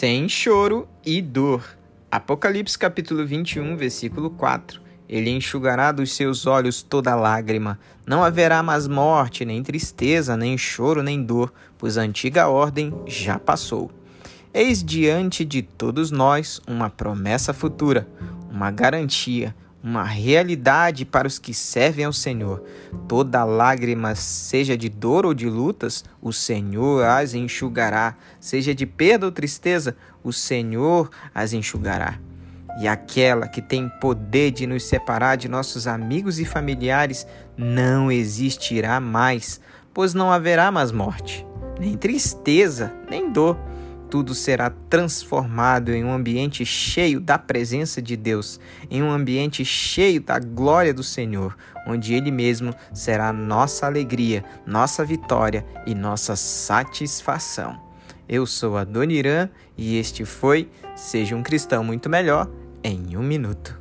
sem choro e dor. Apocalipse capítulo 21, versículo 4. Ele enxugará dos seus olhos toda lágrima. Não haverá mais morte, nem tristeza, nem choro, nem dor, pois a antiga ordem já passou. Eis diante de todos nós uma promessa futura, uma garantia, uma realidade para os que servem ao Senhor. Toda lágrima, seja de dor ou de lutas, o Senhor as enxugará, seja de perda ou tristeza, o Senhor as enxugará. E aquela que tem poder de nos separar de nossos amigos e familiares não existirá mais, pois não haverá mais morte, nem tristeza, nem dor tudo será transformado em um ambiente cheio da presença de Deus, em um ambiente cheio da glória do Senhor, onde Ele mesmo será nossa alegria, nossa vitória e nossa satisfação. Eu sou a Dona Irã e este foi Seja um Cristão Muito Melhor em um Minuto.